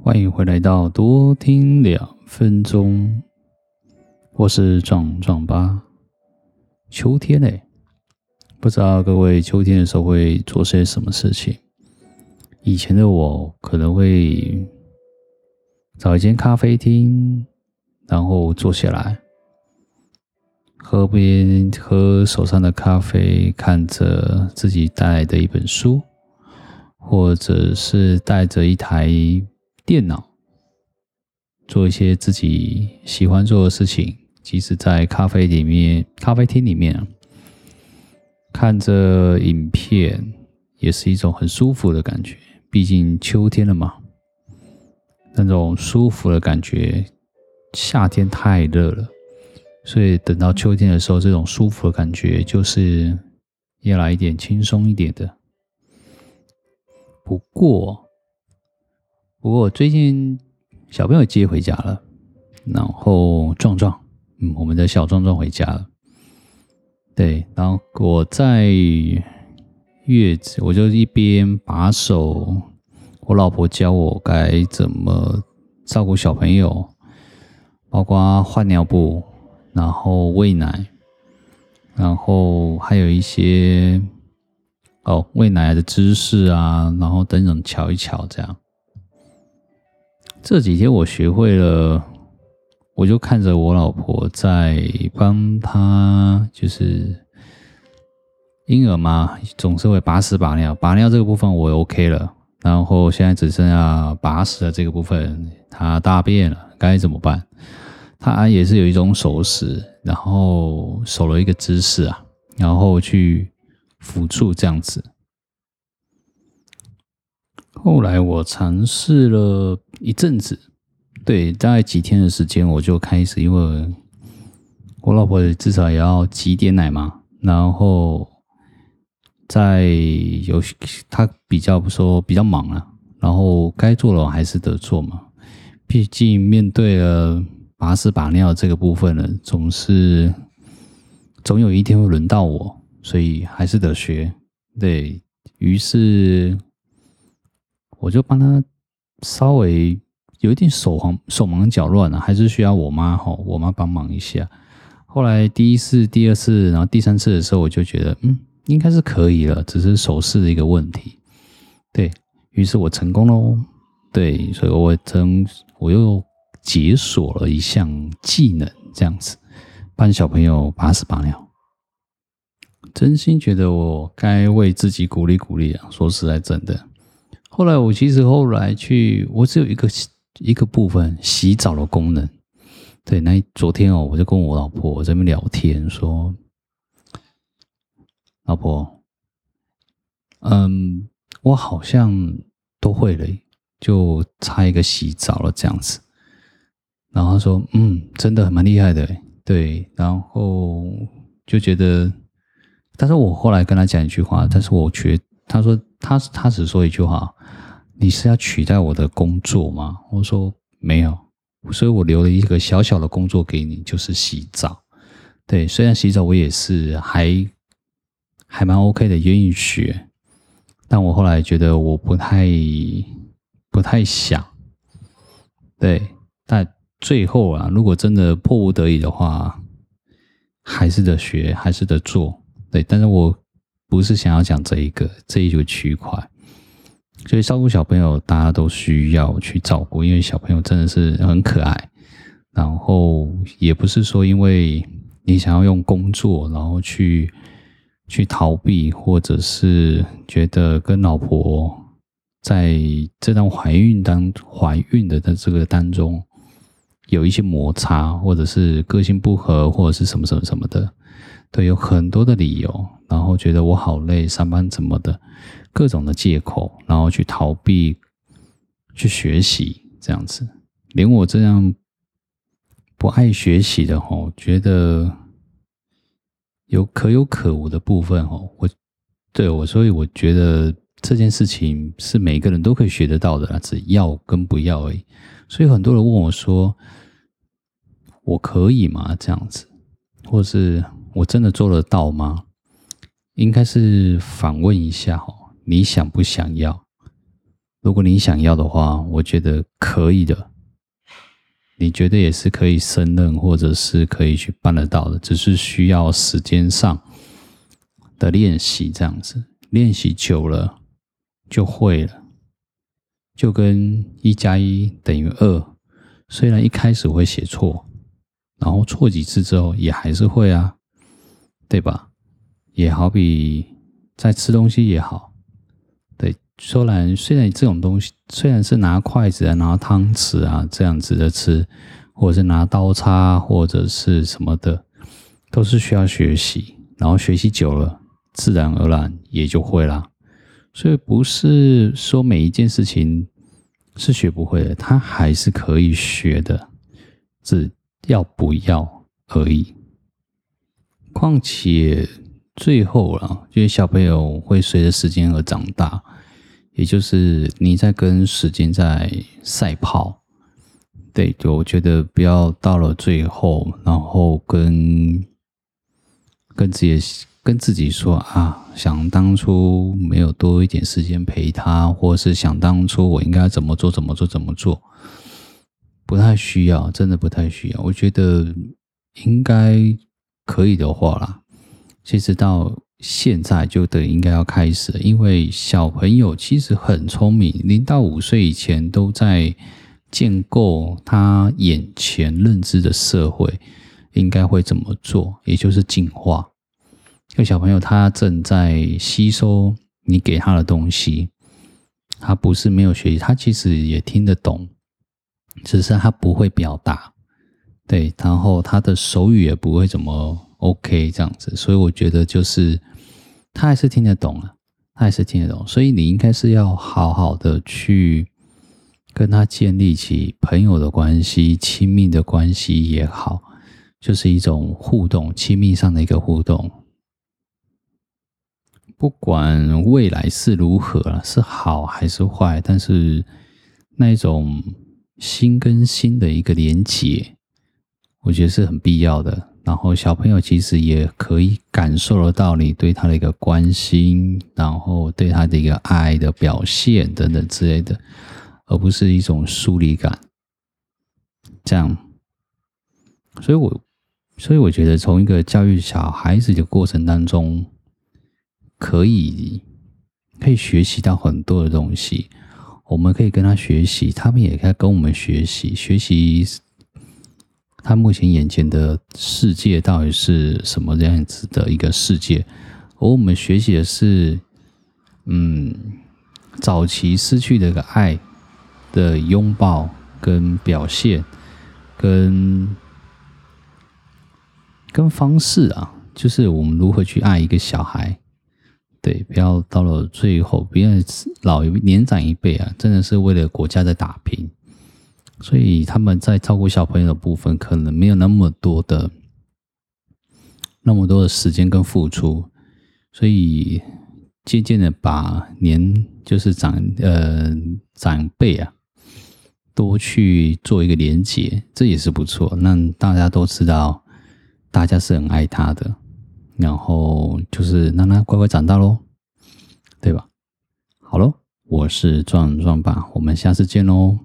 欢迎回来到多听两分钟，我是壮壮吧。秋天嘞，不知道各位秋天的时候会做些什么事情？以前的我可能会找一间咖啡厅，然后坐下来，喝边喝手上的咖啡，看着自己带来的一本书，或者是带着一台。电脑做一些自己喜欢做的事情，即使在咖啡里面、咖啡厅里面看着影片，也是一种很舒服的感觉。毕竟秋天了嘛，那种舒服的感觉，夏天太热了，所以等到秋天的时候，这种舒服的感觉就是要来一点轻松一点的。不过。不过最近小朋友接回家了，然后壮壮，嗯，我们的小壮壮回家了。对，然后我在月子，我就一边把手，我老婆教我该怎么照顾小朋友，包括换尿布，然后喂奶，然后还有一些哦喂奶的知识啊，然后等等瞧一瞧这样。这几天我学会了，我就看着我老婆在帮她，就是婴儿嘛，总是会把屎把尿，把尿这个部分我 OK 了，然后现在只剩下把屎的这个部分，他大便了，该怎么办？他也是有一种手势，然后手了一个姿势啊，然后去辅助这样子。后来我尝试了一阵子，对，大概几天的时间，我就开始，因为我老婆至少也要挤点奶嘛，然后在有她比较不说比较忙啊，然后该做的还是得做嘛，毕竟面对了把屎把尿这个部分呢，总是总有一天会轮到我，所以还是得学，对，于是。我就帮他稍微有一点手忙手忙脚乱啊，还是需要我妈哈，我妈帮忙一下。后来第一次、第二次，然后第三次的时候，我就觉得嗯，应该是可以了，只是手势的一个问题。对，于是我成功喽，对，所以我成我又解锁了一项技能，这样子帮小朋友把屎把尿。真心觉得我该为自己鼓励鼓励啊！说实在，真的。后来我其实后来去，我只有一个一个部分洗澡的功能。对，那昨天哦，我就跟我老婆在那边聊天说，老婆，嗯，我好像都会了，就差一个洗澡了这样子。然后他说，嗯，真的蛮厉害的，对。然后就觉得，但是我后来跟他讲一句话，但是我觉，他说他他只说一句话。你是要取代我的工作吗？我说没有，所以我留了一个小小的工作给你，就是洗澡。对，虽然洗澡我也是还还蛮 OK 的，愿意学，但我后来觉得我不太不太想。对，但最后啊，如果真的迫不得已的话，还是得学，还是得做。对，但是我不是想要讲这一个这一个区块。所以照顾小朋友，大家都需要去照顾，因为小朋友真的是很可爱。然后也不是说因为你想要用工作，然后去去逃避，或者是觉得跟老婆在这段怀孕当怀孕的的这个当中有一些摩擦，或者是个性不合，或者是什么什么什么的，对，有很多的理由，后觉得我好累，上班怎么的。各种的借口，然后去逃避，去学习这样子，连我这样不爱学习的吼，觉得有可有可无的部分哦，我对我，所以我觉得这件事情是每个人都可以学得到的，只要跟不要而已。所以很多人问我说：“我可以吗？”这样子，或是我真的做得到吗？应该是反问一下哦。你想不想要？如果你想要的话，我觉得可以的。你觉得也是可以胜任，或者是可以去办得到的，只是需要时间上的练习，这样子练习久了就会了，就跟一加一等于二，虽然一开始会写错，然后错几次之后也还是会啊，对吧？也好比在吃东西也好。对虽然虽然这种东西虽然是拿筷子啊、拿汤匙啊这样子的吃，或者是拿刀叉或者是什么的，都是需要学习，然后学习久了，自然而然也就会啦。所以不是说每一件事情是学不会的，它还是可以学的，只要不要而已。况且最后啦，因为小朋友会随着时间而长大。也就是你在跟时间在赛跑，对，就我觉得不要到了最后，然后跟跟自己跟自己说啊，想当初没有多一点时间陪他，或是想当初我应该怎么做怎么做怎么做，不太需要，真的不太需要。我觉得应该可以的话啦，其实到。现在就得应该要开始，因为小朋友其实很聪明，零到五岁以前都在建构他眼前认知的社会应该会怎么做，也就是进化。这个小朋友他正在吸收你给他的东西，他不是没有学习，他其实也听得懂，只是他不会表达，对，然后他的手语也不会怎么 OK 这样子，所以我觉得就是。他还是听得懂啊，他还是听得懂，所以你应该是要好好的去跟他建立起朋友的关系、亲密的关系也好，就是一种互动、亲密上的一个互动。不管未来是如何，是好还是坏，但是那种心跟心的一个连结，我觉得是很必要的。然后小朋友其实也可以感受得到你对他的一个关心，然后对他的一个爱的表现等等之类的，而不是一种疏离感。这样，所以我所以我觉得从一个教育小孩子的过程当中，可以可以学习到很多的东西。我们可以跟他学习，他们也可以跟我们学习，学习。他目前眼前的世界到底是什么样子的一个世界？而我们学习的是，嗯，早期失去的一个爱的拥抱跟表现，跟跟方式啊，就是我们如何去爱一个小孩。对，不要到了最后，不要老一年长一辈啊，真的是为了国家在打拼。所以他们在照顾小朋友的部分，可能没有那么多的那么多的时间跟付出，所以渐渐的把年就是长呃长辈啊，多去做一个连接，这也是不错。让大家都知道，大家是很爱他的，然后就是让他乖乖长大喽，对吧？好喽，我是壮壮爸，我们下次见喽。